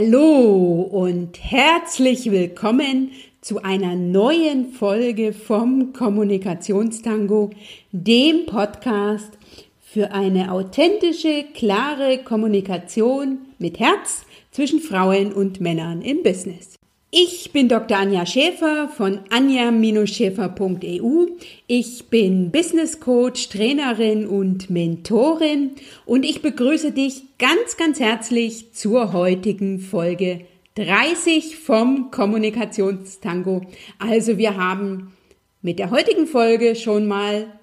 Hallo und herzlich willkommen zu einer neuen Folge vom Kommunikationstango, dem Podcast für eine authentische, klare Kommunikation mit Herz zwischen Frauen und Männern im Business. Ich bin Dr. Anja Schäfer von anja-schäfer.eu. Ich bin Business Coach, Trainerin und Mentorin und ich begrüße dich ganz, ganz herzlich zur heutigen Folge 30 vom Kommunikationstango. Also wir haben mit der heutigen Folge schon mal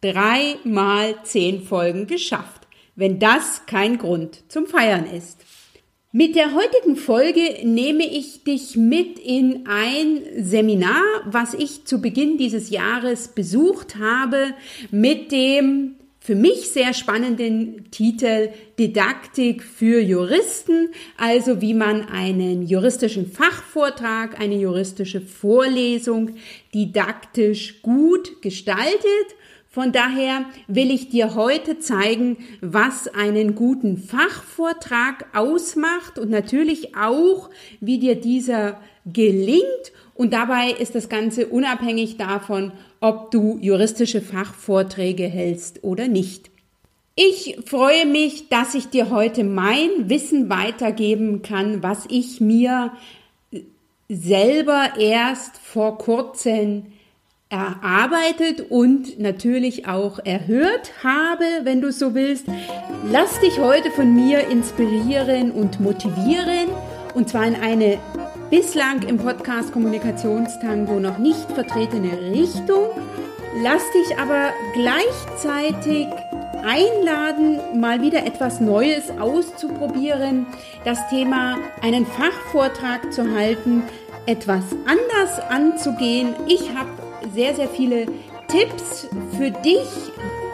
drei mal zehn Folgen geschafft, wenn das kein Grund zum Feiern ist. Mit der heutigen Folge nehme ich dich mit in ein Seminar, was ich zu Beginn dieses Jahres besucht habe, mit dem für mich sehr spannenden Titel Didaktik für Juristen, also wie man einen juristischen Fachvortrag, eine juristische Vorlesung didaktisch gut gestaltet von daher will ich dir heute zeigen, was einen guten Fachvortrag ausmacht und natürlich auch, wie dir dieser gelingt. Und dabei ist das Ganze unabhängig davon, ob du juristische Fachvorträge hältst oder nicht. Ich freue mich, dass ich dir heute mein Wissen weitergeben kann, was ich mir selber erst vor kurzem erarbeitet und natürlich auch erhört habe, wenn du so willst. Lass dich heute von mir inspirieren und motivieren und zwar in eine bislang im Podcast Kommunikationstango noch nicht vertretene Richtung. Lass dich aber gleichzeitig einladen, mal wieder etwas Neues auszuprobieren, das Thema einen Fachvortrag zu halten, etwas anders anzugehen. Ich habe sehr, sehr viele Tipps für dich,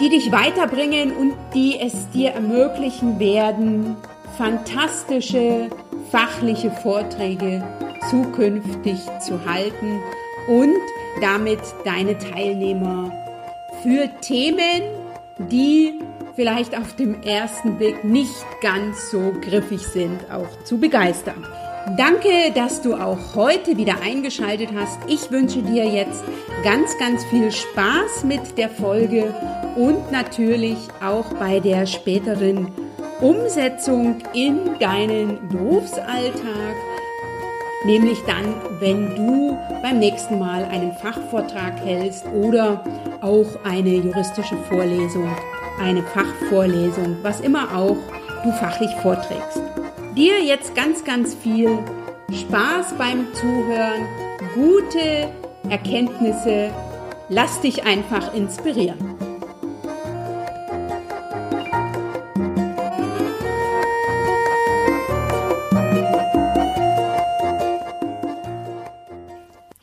die dich weiterbringen und die es dir ermöglichen werden, fantastische fachliche Vorträge zukünftig zu halten und damit deine Teilnehmer für Themen, die vielleicht auf dem ersten Blick nicht ganz so griffig sind, auch zu begeistern. Danke, dass du auch heute wieder eingeschaltet hast. Ich wünsche dir jetzt ganz, ganz viel Spaß mit der Folge und natürlich auch bei der späteren Umsetzung in deinen Berufsalltag. Nämlich dann, wenn du beim nächsten Mal einen Fachvortrag hältst oder auch eine juristische Vorlesung, eine Fachvorlesung, was immer auch du fachlich vorträgst. Dir jetzt ganz, ganz viel Spaß beim Zuhören, gute Erkenntnisse. Lass dich einfach inspirieren.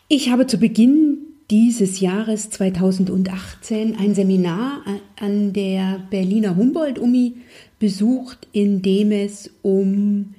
Ich habe zu Beginn dieses Jahres 2018 ein Seminar an der Berliner Humboldt-Uni besucht, in dem es um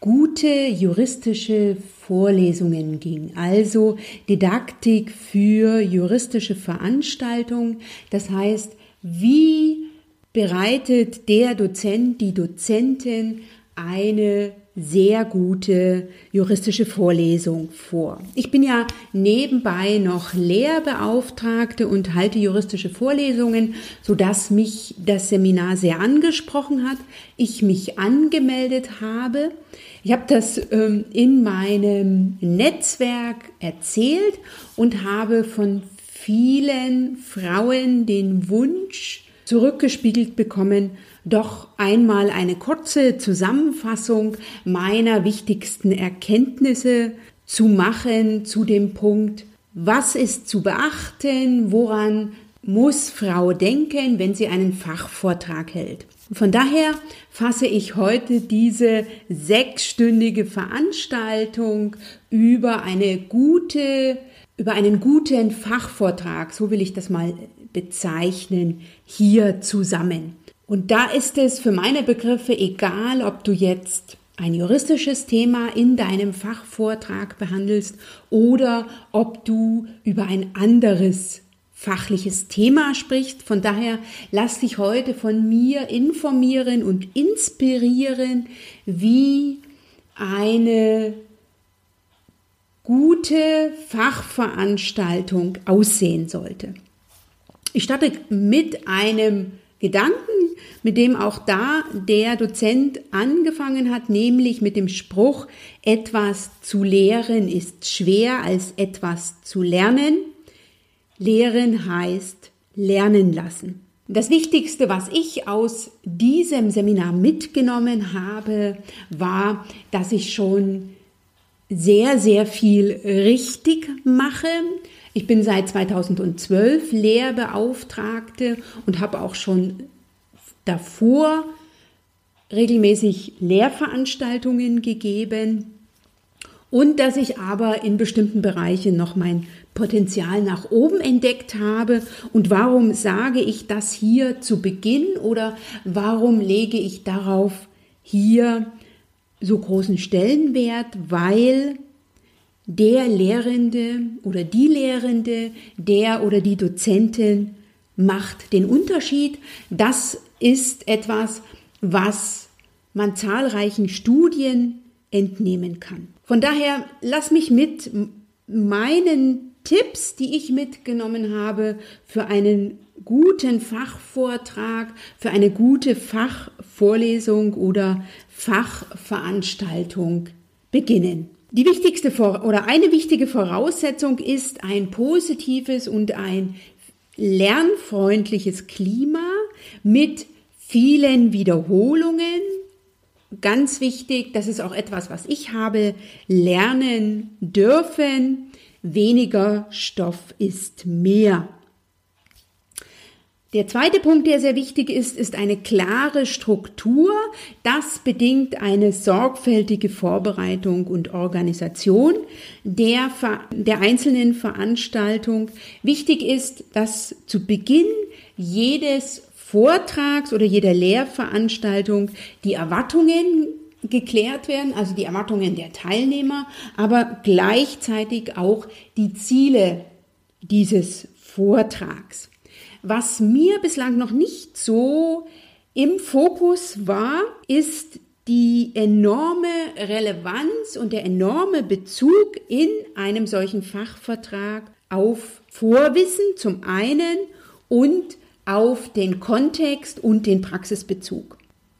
gute juristische Vorlesungen ging, also Didaktik für juristische Veranstaltungen. Das heißt, wie bereitet der Dozent, die Dozentin eine sehr gute juristische Vorlesung vor. Ich bin ja nebenbei noch Lehrbeauftragte und halte juristische Vorlesungen, so dass mich das Seminar sehr angesprochen hat. Ich mich angemeldet habe. Ich habe das ähm, in meinem Netzwerk erzählt und habe von vielen Frauen den Wunsch zurückgespiegelt bekommen, doch einmal eine kurze Zusammenfassung meiner wichtigsten Erkenntnisse zu machen zu dem Punkt, was ist zu beachten, woran muss Frau denken, wenn sie einen Fachvortrag hält. Von daher fasse ich heute diese sechsstündige Veranstaltung über eine gute, über einen guten Fachvortrag, so will ich das mal bezeichnen, hier zusammen. Und da ist es für meine Begriffe egal, ob du jetzt ein juristisches Thema in deinem Fachvortrag behandelst oder ob du über ein anderes fachliches Thema sprichst. Von daher lass dich heute von mir informieren und inspirieren, wie eine gute Fachveranstaltung aussehen sollte. Ich starte mit einem Gedanken, mit dem auch da der Dozent angefangen hat, nämlich mit dem Spruch, etwas zu lehren ist schwer als etwas zu lernen. Lehren heißt lernen lassen. Das Wichtigste, was ich aus diesem Seminar mitgenommen habe, war, dass ich schon sehr, sehr viel richtig mache. Ich bin seit 2012 Lehrbeauftragte und habe auch schon davor regelmäßig Lehrveranstaltungen gegeben und dass ich aber in bestimmten Bereichen noch mein Potenzial nach oben entdeckt habe. Und warum sage ich das hier zu Beginn oder warum lege ich darauf hier so großen Stellenwert? Weil der Lehrende oder die Lehrende, der oder die Dozentin macht den Unterschied. Das ist etwas, was man zahlreichen Studien entnehmen kann. Von daher lass mich mit meinen Tipps, die ich mitgenommen habe für einen guten Fachvortrag, für eine gute Fachvorlesung oder Fachveranstaltung beginnen. Die wichtigste oder eine wichtige Voraussetzung ist ein positives und ein lernfreundliches Klima mit vielen Wiederholungen. Ganz wichtig, das ist auch etwas, was ich habe, lernen dürfen. Weniger Stoff ist mehr. Der zweite Punkt, der sehr wichtig ist, ist eine klare Struktur. Das bedingt eine sorgfältige Vorbereitung und Organisation der, der einzelnen Veranstaltung. Wichtig ist, dass zu Beginn jedes Vortrags oder jeder Lehrveranstaltung die Erwartungen geklärt werden, also die Erwartungen der Teilnehmer, aber gleichzeitig auch die Ziele dieses Vortrags. Was mir bislang noch nicht so im Fokus war, ist die enorme Relevanz und der enorme Bezug in einem solchen Fachvertrag auf Vorwissen zum einen und auf den Kontext und den Praxisbezug.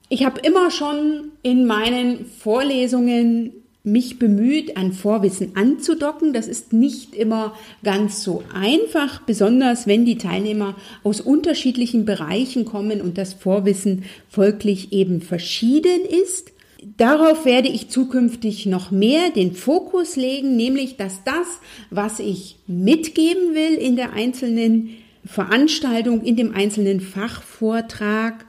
Ich habe immer schon in meinen Vorlesungen mich bemüht, an Vorwissen anzudocken. Das ist nicht immer ganz so einfach, besonders wenn die Teilnehmer aus unterschiedlichen Bereichen kommen und das Vorwissen folglich eben verschieden ist. Darauf werde ich zukünftig noch mehr den Fokus legen, nämlich dass das, was ich mitgeben will in der einzelnen Veranstaltung, in dem einzelnen Fachvortrag,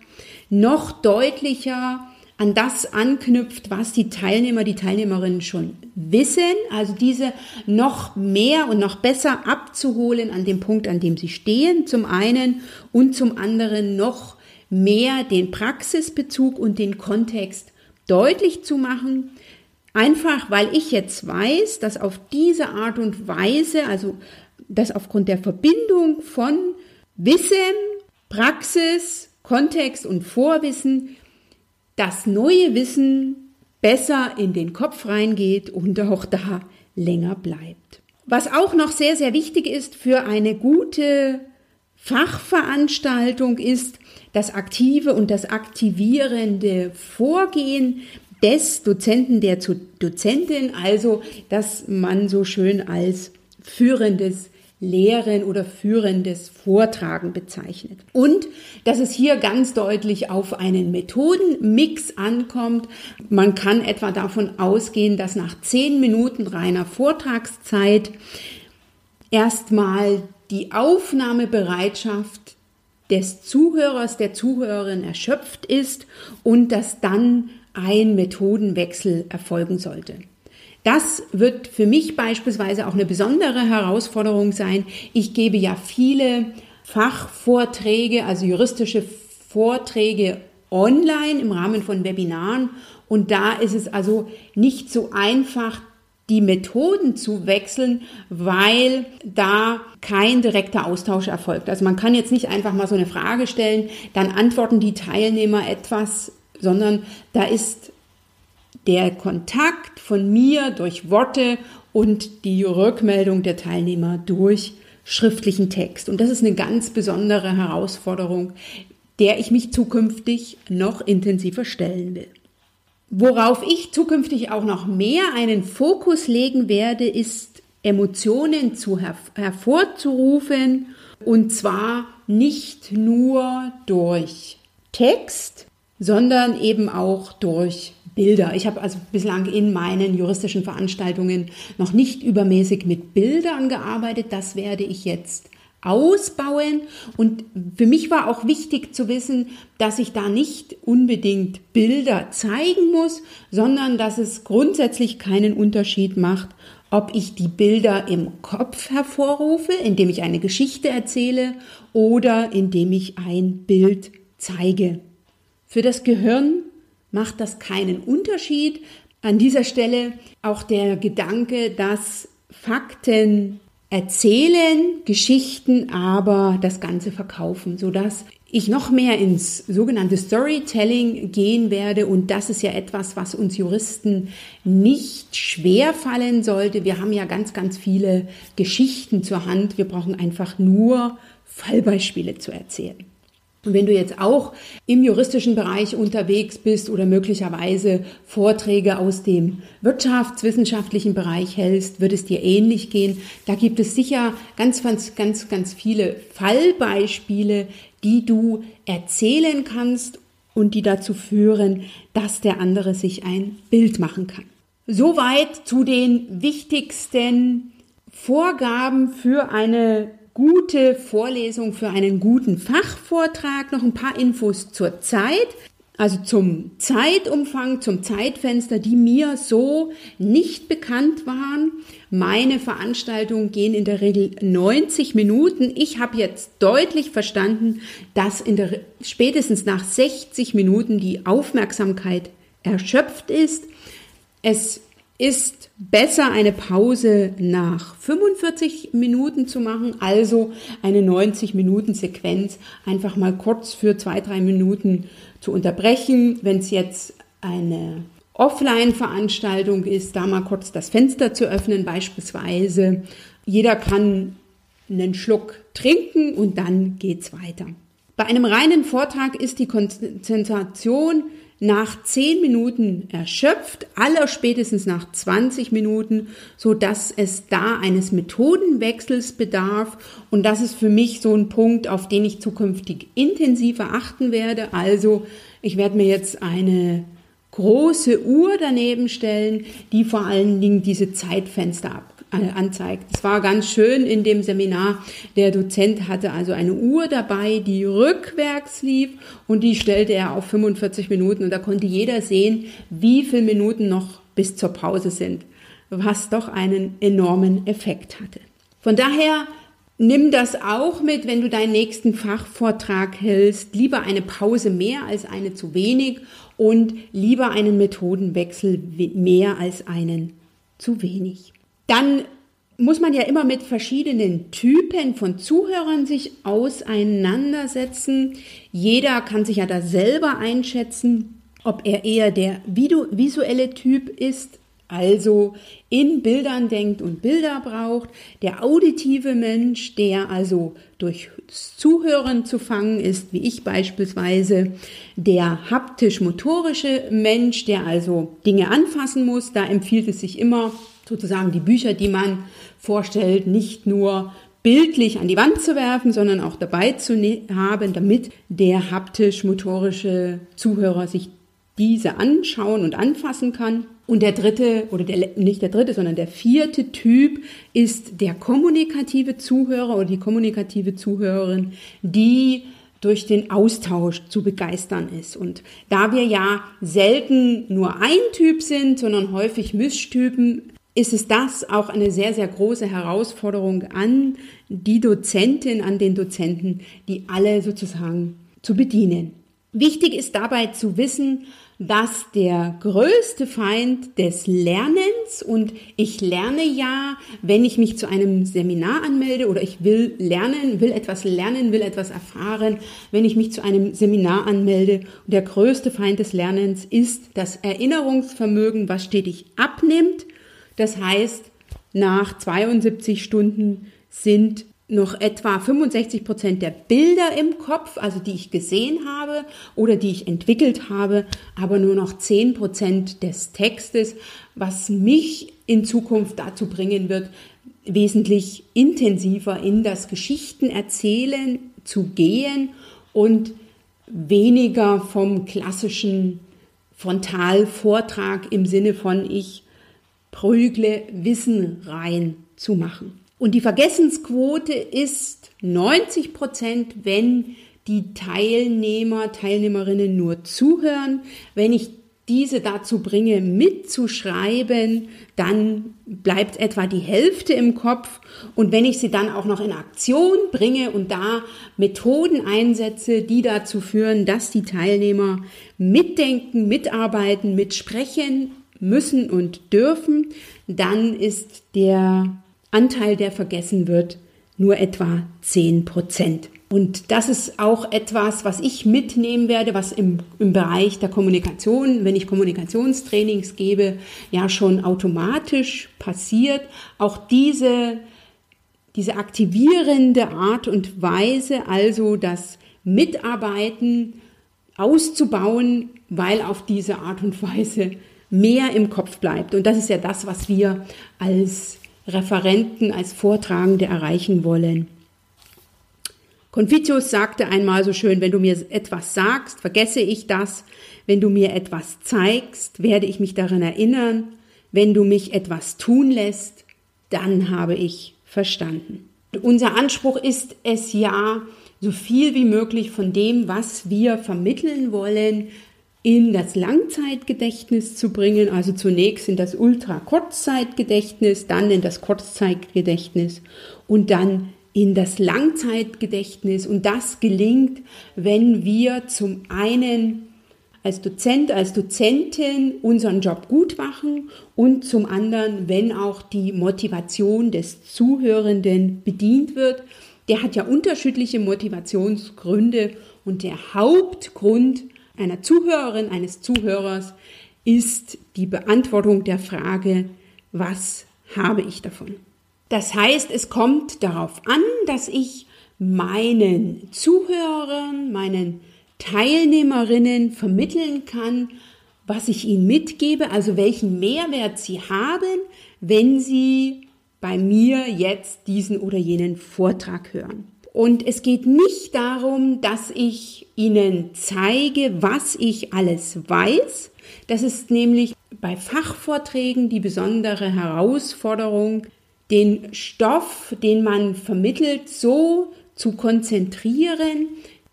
noch deutlicher an das anknüpft, was die Teilnehmer, die Teilnehmerinnen schon wissen, also diese noch mehr und noch besser abzuholen an dem Punkt, an dem sie stehen, zum einen und zum anderen noch mehr den Praxisbezug und den Kontext deutlich zu machen, einfach weil ich jetzt weiß, dass auf diese Art und Weise, also dass aufgrund der Verbindung von Wissen, Praxis, Kontext und Vorwissen das neue Wissen besser in den Kopf reingeht und auch da länger bleibt. Was auch noch sehr, sehr wichtig ist für eine gute Fachveranstaltung ist das aktive und das aktivierende Vorgehen des Dozenten, der Dozentin, also dass man so schön als führendes Lehren oder führendes Vortragen bezeichnet. Und dass es hier ganz deutlich auf einen Methodenmix ankommt. Man kann etwa davon ausgehen, dass nach zehn Minuten reiner Vortragszeit erstmal die Aufnahmebereitschaft des Zuhörers, der Zuhörerin erschöpft ist und dass dann ein Methodenwechsel erfolgen sollte. Das wird für mich beispielsweise auch eine besondere Herausforderung sein. Ich gebe ja viele Fachvorträge, also juristische Vorträge online im Rahmen von Webinaren. Und da ist es also nicht so einfach, die Methoden zu wechseln, weil da kein direkter Austausch erfolgt. Also man kann jetzt nicht einfach mal so eine Frage stellen, dann antworten die Teilnehmer etwas, sondern da ist der Kontakt von mir durch Worte und die Rückmeldung der Teilnehmer durch schriftlichen Text. Und das ist eine ganz besondere Herausforderung, der ich mich zukünftig noch intensiver stellen will. Worauf ich zukünftig auch noch mehr einen Fokus legen werde, ist Emotionen zu her hervorzurufen und zwar nicht nur durch Text, sondern eben auch durch Bilder. Ich habe also bislang in meinen juristischen Veranstaltungen noch nicht übermäßig mit Bildern gearbeitet. Das werde ich jetzt ausbauen. Und für mich war auch wichtig zu wissen, dass ich da nicht unbedingt Bilder zeigen muss, sondern dass es grundsätzlich keinen Unterschied macht, ob ich die Bilder im Kopf hervorrufe, indem ich eine Geschichte erzähle oder indem ich ein Bild zeige. Für das Gehirn macht das keinen Unterschied. An dieser Stelle auch der Gedanke, dass Fakten erzählen, Geschichten aber das Ganze verkaufen, sodass ich noch mehr ins sogenannte Storytelling gehen werde. Und das ist ja etwas, was uns Juristen nicht schwer fallen sollte. Wir haben ja ganz, ganz viele Geschichten zur Hand. Wir brauchen einfach nur Fallbeispiele zu erzählen. Und wenn du jetzt auch im juristischen Bereich unterwegs bist oder möglicherweise Vorträge aus dem wirtschaftswissenschaftlichen Bereich hältst, wird es dir ähnlich gehen. Da gibt es sicher ganz, ganz, ganz, ganz viele Fallbeispiele, die du erzählen kannst und die dazu führen, dass der andere sich ein Bild machen kann. Soweit zu den wichtigsten Vorgaben für eine gute Vorlesung für einen guten Fachvortrag. Noch ein paar Infos zur Zeit. Also zum Zeitumfang, zum Zeitfenster, die mir so nicht bekannt waren. Meine Veranstaltungen gehen in der Regel 90 Minuten. Ich habe jetzt deutlich verstanden, dass in der, spätestens nach 60 Minuten die Aufmerksamkeit erschöpft ist. Es ist besser eine Pause nach 45 Minuten zu machen, also eine 90 Minuten Sequenz einfach mal kurz für zwei, drei Minuten zu unterbrechen. Wenn es jetzt eine Offline-Veranstaltung ist, da mal kurz das Fenster zu öffnen beispielsweise. Jeder kann einen Schluck trinken und dann geht's weiter. Bei einem reinen Vortrag ist die Konzentration nach 10 Minuten erschöpft, aller spätestens nach 20 Minuten, so dass es da eines Methodenwechsels bedarf. Und das ist für mich so ein Punkt, auf den ich zukünftig intensiver achten werde. Also ich werde mir jetzt eine große Uhr daneben stellen, die vor allen Dingen diese Zeitfenster ab anzeigt. Es war ganz schön in dem Seminar. Der Dozent hatte also eine Uhr dabei, die rückwärts lief und die stellte er auf 45 Minuten und da konnte jeder sehen, wie viele Minuten noch bis zur Pause sind, was doch einen enormen Effekt hatte. Von daher Nimm das auch mit, wenn du deinen nächsten Fachvortrag hältst. Lieber eine Pause mehr als eine zu wenig und lieber einen Methodenwechsel mehr als einen zu wenig. Dann muss man ja immer mit verschiedenen Typen von Zuhörern sich auseinandersetzen. Jeder kann sich ja da selber einschätzen, ob er eher der visuelle Typ ist, also in Bildern denkt und Bilder braucht, der auditive Mensch, der also durch Zuhören zu fangen ist, wie ich beispielsweise, der haptisch-motorische Mensch, der also Dinge anfassen muss, da empfiehlt es sich immer, sozusagen die Bücher, die man vorstellt, nicht nur bildlich an die Wand zu werfen, sondern auch dabei zu ne-, haben, damit der haptisch-motorische Zuhörer sich diese anschauen und anfassen kann. Und der dritte, oder der, nicht der dritte, sondern der vierte Typ ist der kommunikative Zuhörer oder die kommunikative Zuhörerin, die durch den Austausch zu begeistern ist. Und da wir ja selten nur ein Typ sind, sondern häufig Mischtypen, ist es das auch eine sehr, sehr große Herausforderung an die Dozentin, an den Dozenten, die alle sozusagen zu bedienen. Wichtig ist dabei zu wissen, dass der größte Feind des Lernens und ich lerne ja, wenn ich mich zu einem Seminar anmelde oder ich will lernen, will etwas lernen, will etwas erfahren, wenn ich mich zu einem Seminar anmelde. Der größte Feind des Lernens ist das Erinnerungsvermögen, was stetig abnimmt. Das heißt, nach 72 Stunden sind noch etwa 65 Prozent der Bilder im Kopf, also die ich gesehen habe oder die ich entwickelt habe, aber nur noch 10 Prozent des Textes, was mich in Zukunft dazu bringen wird, wesentlich intensiver in das Geschichtenerzählen zu gehen und weniger vom klassischen Frontalvortrag im Sinne von ich prügle Wissen rein zu machen. Und die Vergessensquote ist 90 Prozent, wenn die Teilnehmer, Teilnehmerinnen nur zuhören. Wenn ich diese dazu bringe, mitzuschreiben, dann bleibt etwa die Hälfte im Kopf. Und wenn ich sie dann auch noch in Aktion bringe und da Methoden einsetze, die dazu führen, dass die Teilnehmer mitdenken, mitarbeiten, mitsprechen müssen und dürfen, dann ist der Anteil, der vergessen wird, nur etwa 10 Prozent. Und das ist auch etwas, was ich mitnehmen werde, was im, im Bereich der Kommunikation, wenn ich Kommunikationstrainings gebe, ja schon automatisch passiert. Auch diese, diese aktivierende Art und Weise, also das Mitarbeiten auszubauen, weil auf diese Art und Weise mehr im Kopf bleibt. Und das ist ja das, was wir als Referenten, als Vortragende erreichen wollen. Confucius sagte einmal so schön, wenn du mir etwas sagst, vergesse ich das. Wenn du mir etwas zeigst, werde ich mich daran erinnern. Wenn du mich etwas tun lässt, dann habe ich verstanden. Unser Anspruch ist es ja, so viel wie möglich von dem, was wir vermitteln wollen, in das Langzeitgedächtnis zu bringen, also zunächst in das Ultra-Kurzzeitgedächtnis, dann in das Kurzzeitgedächtnis und dann in das Langzeitgedächtnis. Und das gelingt, wenn wir zum einen als Dozent, als Dozentin unseren Job gut machen und zum anderen, wenn auch die Motivation des Zuhörenden bedient wird. Der hat ja unterschiedliche Motivationsgründe und der Hauptgrund einer Zuhörerin, eines Zuhörers ist die Beantwortung der Frage, was habe ich davon? Das heißt, es kommt darauf an, dass ich meinen Zuhörern, meinen Teilnehmerinnen vermitteln kann, was ich ihnen mitgebe, also welchen Mehrwert sie haben, wenn sie bei mir jetzt diesen oder jenen Vortrag hören. Und es geht nicht darum, dass ich Ihnen zeige, was ich alles weiß. Das ist nämlich bei Fachvorträgen die besondere Herausforderung, den Stoff, den man vermittelt, so zu konzentrieren,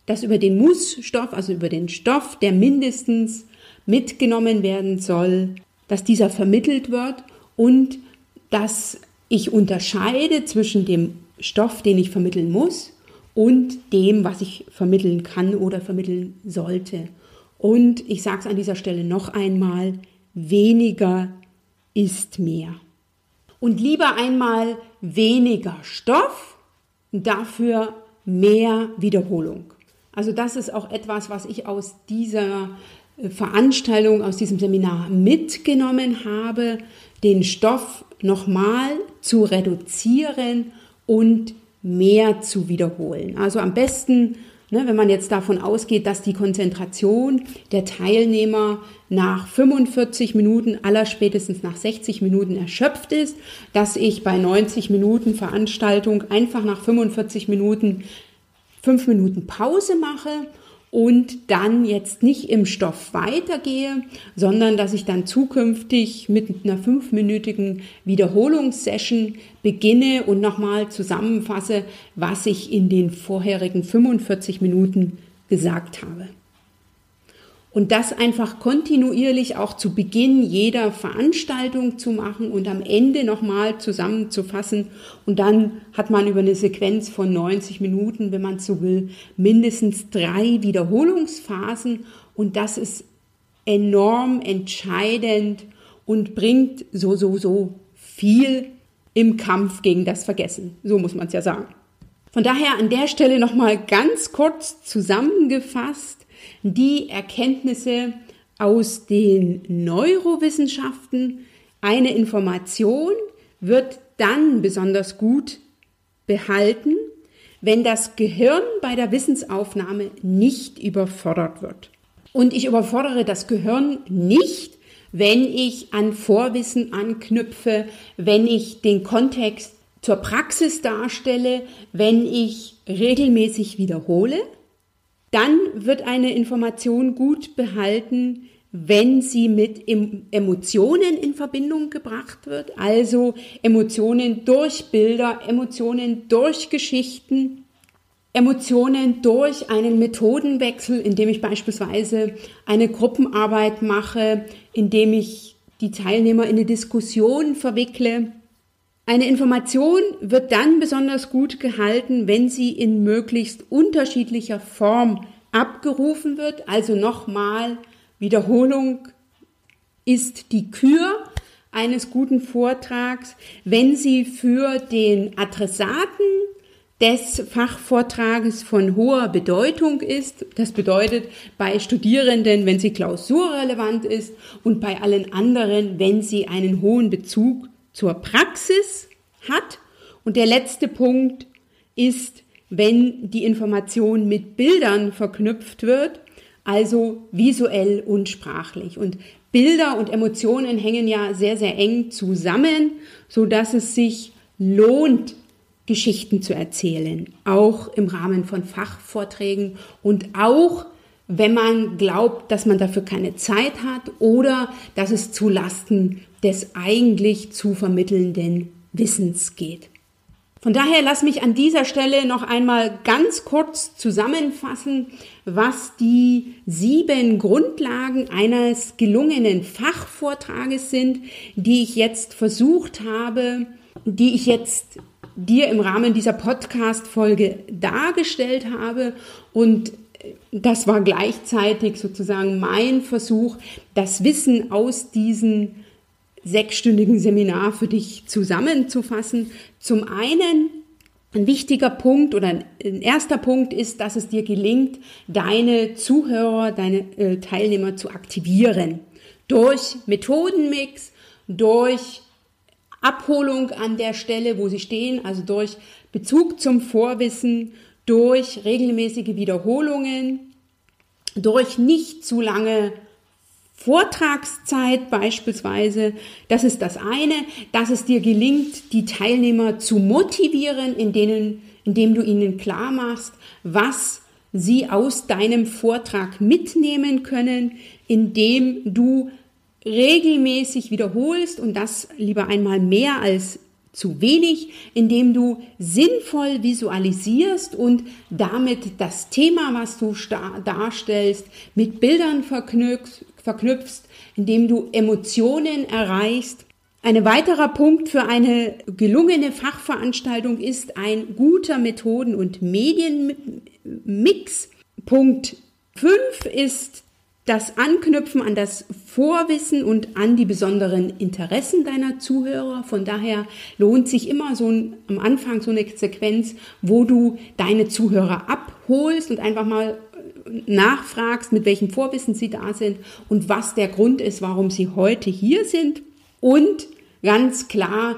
dass über den Mussstoff, also über den Stoff, der mindestens mitgenommen werden soll, dass dieser vermittelt wird und dass ich unterscheide zwischen dem Stoff, den ich vermitteln muss und dem, was ich vermitteln kann oder vermitteln sollte. Und ich sage es an dieser Stelle noch einmal, weniger ist mehr. Und lieber einmal weniger Stoff, dafür mehr Wiederholung. Also das ist auch etwas, was ich aus dieser äh, Veranstaltung, aus diesem Seminar mitgenommen habe, den Stoff nochmal zu reduzieren und mehr zu wiederholen. Also am besten, ne, wenn man jetzt davon ausgeht, dass die Konzentration der Teilnehmer nach 45 Minuten, allerspätestens nach 60 Minuten erschöpft ist, dass ich bei 90 Minuten Veranstaltung einfach nach 45 Minuten fünf Minuten Pause mache und dann jetzt nicht im Stoff weitergehe, sondern dass ich dann zukünftig mit einer fünfminütigen Wiederholungssession beginne und nochmal zusammenfasse, was ich in den vorherigen 45 Minuten gesagt habe. Und das einfach kontinuierlich auch zu Beginn jeder Veranstaltung zu machen und am Ende nochmal zusammenzufassen. Und dann hat man über eine Sequenz von 90 Minuten, wenn man so will, mindestens drei Wiederholungsphasen. Und das ist enorm entscheidend und bringt so, so, so viel im Kampf gegen das Vergessen. So muss man es ja sagen. Von daher an der Stelle nochmal ganz kurz zusammengefasst die Erkenntnisse aus den Neurowissenschaften. Eine Information wird dann besonders gut behalten, wenn das Gehirn bei der Wissensaufnahme nicht überfordert wird. Und ich überfordere das Gehirn nicht, wenn ich an Vorwissen anknüpfe, wenn ich den Kontext zur Praxis darstelle, wenn ich regelmäßig wiederhole, dann wird eine Information gut behalten, wenn sie mit Emotionen in Verbindung gebracht wird, also Emotionen durch Bilder, Emotionen durch Geschichten, Emotionen durch einen Methodenwechsel, indem ich beispielsweise eine Gruppenarbeit mache, indem ich die Teilnehmer in eine Diskussion verwickle. Eine Information wird dann besonders gut gehalten, wenn sie in möglichst unterschiedlicher Form abgerufen wird. Also nochmal, Wiederholung ist die Kür eines guten Vortrags, wenn sie für den Adressaten des Fachvortrages von hoher Bedeutung ist. Das bedeutet bei Studierenden, wenn sie klausurrelevant ist und bei allen anderen, wenn sie einen hohen Bezug zur Praxis hat. Und der letzte Punkt ist, wenn die Information mit Bildern verknüpft wird, also visuell und sprachlich. Und Bilder und Emotionen hängen ja sehr, sehr eng zusammen, so dass es sich lohnt, Geschichten zu erzählen, auch im Rahmen von Fachvorträgen und auch wenn man glaubt, dass man dafür keine Zeit hat oder dass es zu Lasten des eigentlich zu vermittelnden Wissens geht. Von daher lass mich an dieser Stelle noch einmal ganz kurz zusammenfassen, was die sieben Grundlagen eines gelungenen Fachvortrages sind, die ich jetzt versucht habe, die ich jetzt dir im Rahmen dieser Podcast-Folge dargestellt habe und das war gleichzeitig sozusagen mein Versuch, das Wissen aus diesen sechsstündigen Seminar für dich zusammenzufassen. Zum einen ein wichtiger Punkt oder ein erster Punkt ist, dass es dir gelingt, deine Zuhörer, deine äh, Teilnehmer zu aktivieren. Durch Methodenmix, durch Abholung an der Stelle, wo sie stehen, also durch Bezug zum Vorwissen, durch regelmäßige Wiederholungen, durch nicht zu lange Vortragszeit beispielsweise, das ist das eine, dass es dir gelingt, die Teilnehmer zu motivieren, in denen, indem du ihnen klar machst, was sie aus deinem Vortrag mitnehmen können, indem du regelmäßig wiederholst und das lieber einmal mehr als zu wenig, indem du sinnvoll visualisierst und damit das Thema, was du darstellst, mit Bildern verknüpfst, verknüpfst, indem du Emotionen erreichst. Ein weiterer Punkt für eine gelungene Fachveranstaltung ist ein guter Methoden- und Medienmix. Punkt 5 ist das Anknüpfen an das Vorwissen und an die besonderen Interessen deiner Zuhörer. Von daher lohnt sich immer so ein, am Anfang so eine Sequenz, wo du deine Zuhörer abholst und einfach mal nachfragst, mit welchem Vorwissen sie da sind und was der Grund ist, warum sie heute hier sind. Und ganz klar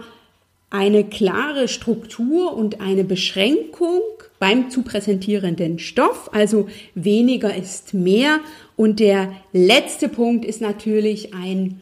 eine klare Struktur und eine Beschränkung beim zu präsentierenden Stoff. Also weniger ist mehr. Und der letzte Punkt ist natürlich ein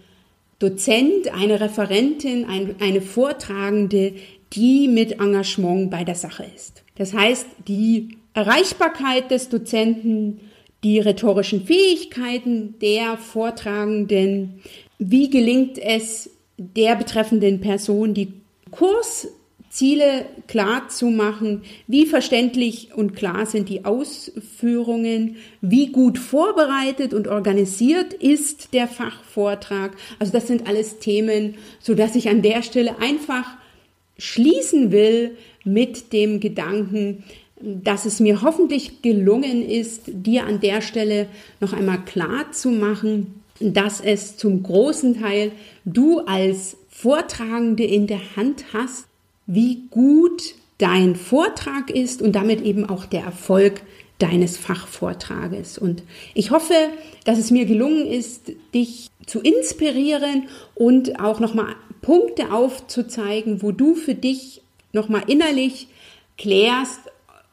Dozent, eine Referentin, ein, eine Vortragende, die mit Engagement bei der Sache ist. Das heißt, die Erreichbarkeit des Dozenten, die rhetorischen Fähigkeiten der Vortragenden, wie gelingt es der betreffenden Person, die Kursziele klar zu machen, wie verständlich und klar sind die Ausführungen, wie gut vorbereitet und organisiert ist der Fachvortrag. Also das sind alles Themen, so dass ich an der Stelle einfach schließen will mit dem Gedanken, dass es mir hoffentlich gelungen ist, dir an der Stelle noch einmal klar zu machen, dass es zum großen Teil du als Vortragende in der Hand hast, wie gut dein Vortrag ist und damit eben auch der Erfolg deines Fachvortrages. Und ich hoffe, dass es mir gelungen ist, dich zu inspirieren und auch nochmal Punkte aufzuzeigen, wo du für dich nochmal innerlich klärst,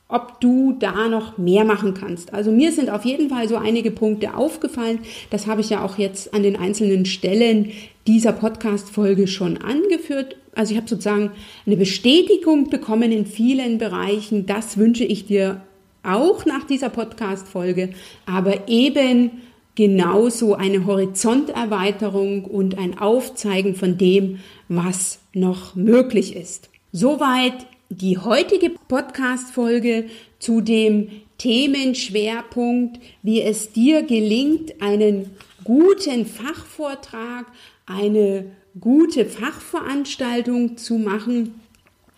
ob du da noch mehr machen kannst. Also mir sind auf jeden Fall so einige Punkte aufgefallen. Das habe ich ja auch jetzt an den einzelnen Stellen dieser Podcast-Folge schon angeführt. Also ich habe sozusagen eine Bestätigung bekommen in vielen Bereichen. Das wünsche ich dir auch nach dieser Podcast-Folge, aber eben genauso eine Horizonterweiterung und ein Aufzeigen von dem, was noch möglich ist. Soweit die heutige Podcast-Folge zu dem Themenschwerpunkt, wie es dir gelingt, einen guten Fachvortrag, eine gute Fachveranstaltung zu machen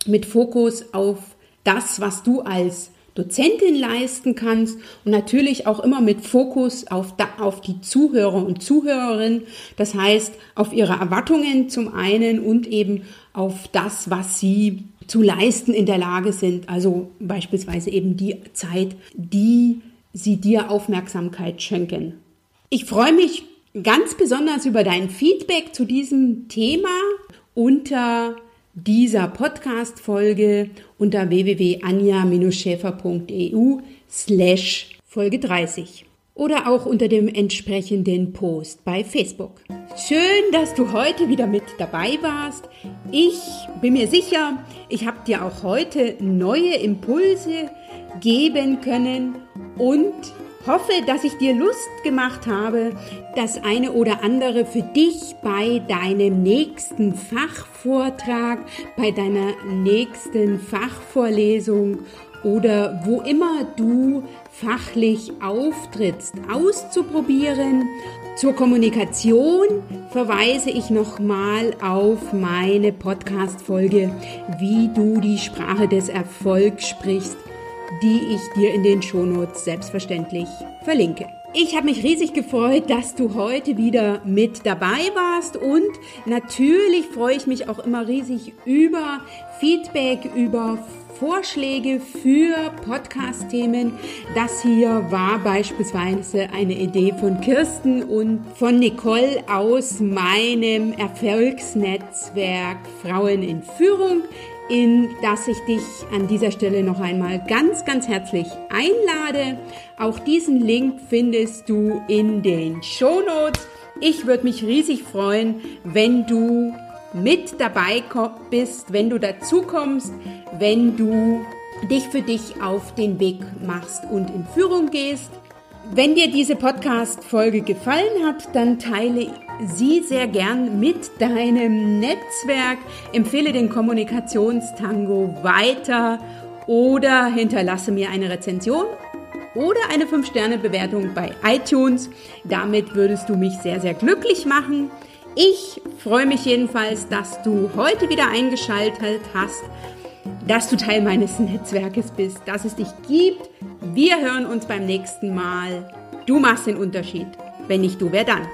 mit Fokus auf das, was du als Dozentin leisten kannst und natürlich auch immer mit Fokus auf, da, auf die Zuhörer und Zuhörerinnen, das heißt auf ihre Erwartungen zum einen und eben auf das, was sie zu leisten in der Lage sind, also beispielsweise eben die Zeit, die sie dir Aufmerksamkeit schenken. Ich freue mich ganz besonders über dein Feedback zu diesem Thema unter dieser Podcast-Folge unter www.anja-schäfer.eu slash Folge 30 oder auch unter dem entsprechenden Post bei Facebook. Schön, dass du heute wieder mit dabei warst. Ich bin mir sicher, ich habe dir auch heute neue Impulse geben können und hoffe, dass ich dir Lust gemacht habe, das eine oder andere für dich bei deinem nächsten Fachvortrag, bei deiner nächsten Fachvorlesung oder wo immer du fachlich auftrittst, auszuprobieren. Zur Kommunikation verweise ich nochmal auf meine Podcast-Folge, wie du die Sprache des Erfolgs sprichst die ich dir in den Shownotes selbstverständlich verlinke. Ich habe mich riesig gefreut, dass du heute wieder mit dabei warst und natürlich freue ich mich auch immer riesig über Feedback, über Vorschläge für Podcast-Themen. Das hier war beispielsweise eine Idee von Kirsten und von Nicole aus meinem Erfolgsnetzwerk Frauen in Führung in das ich dich an dieser Stelle noch einmal ganz, ganz herzlich einlade. Auch diesen Link findest du in den Show Notes. Ich würde mich riesig freuen, wenn du mit dabei bist, wenn du dazu kommst, wenn du dich für dich auf den Weg machst und in Führung gehst. Wenn dir diese Podcast-Folge gefallen hat, dann teile sie sehr gern mit deinem Netzwerk, empfehle den Kommunikationstango weiter oder hinterlasse mir eine Rezension oder eine 5-Sterne-Bewertung bei iTunes. Damit würdest du mich sehr, sehr glücklich machen. Ich freue mich jedenfalls, dass du heute wieder eingeschaltet hast, dass du Teil meines Netzwerkes bist, dass es dich gibt. Wir hören uns beim nächsten Mal. Du machst den Unterschied. Wenn nicht du, wer dann?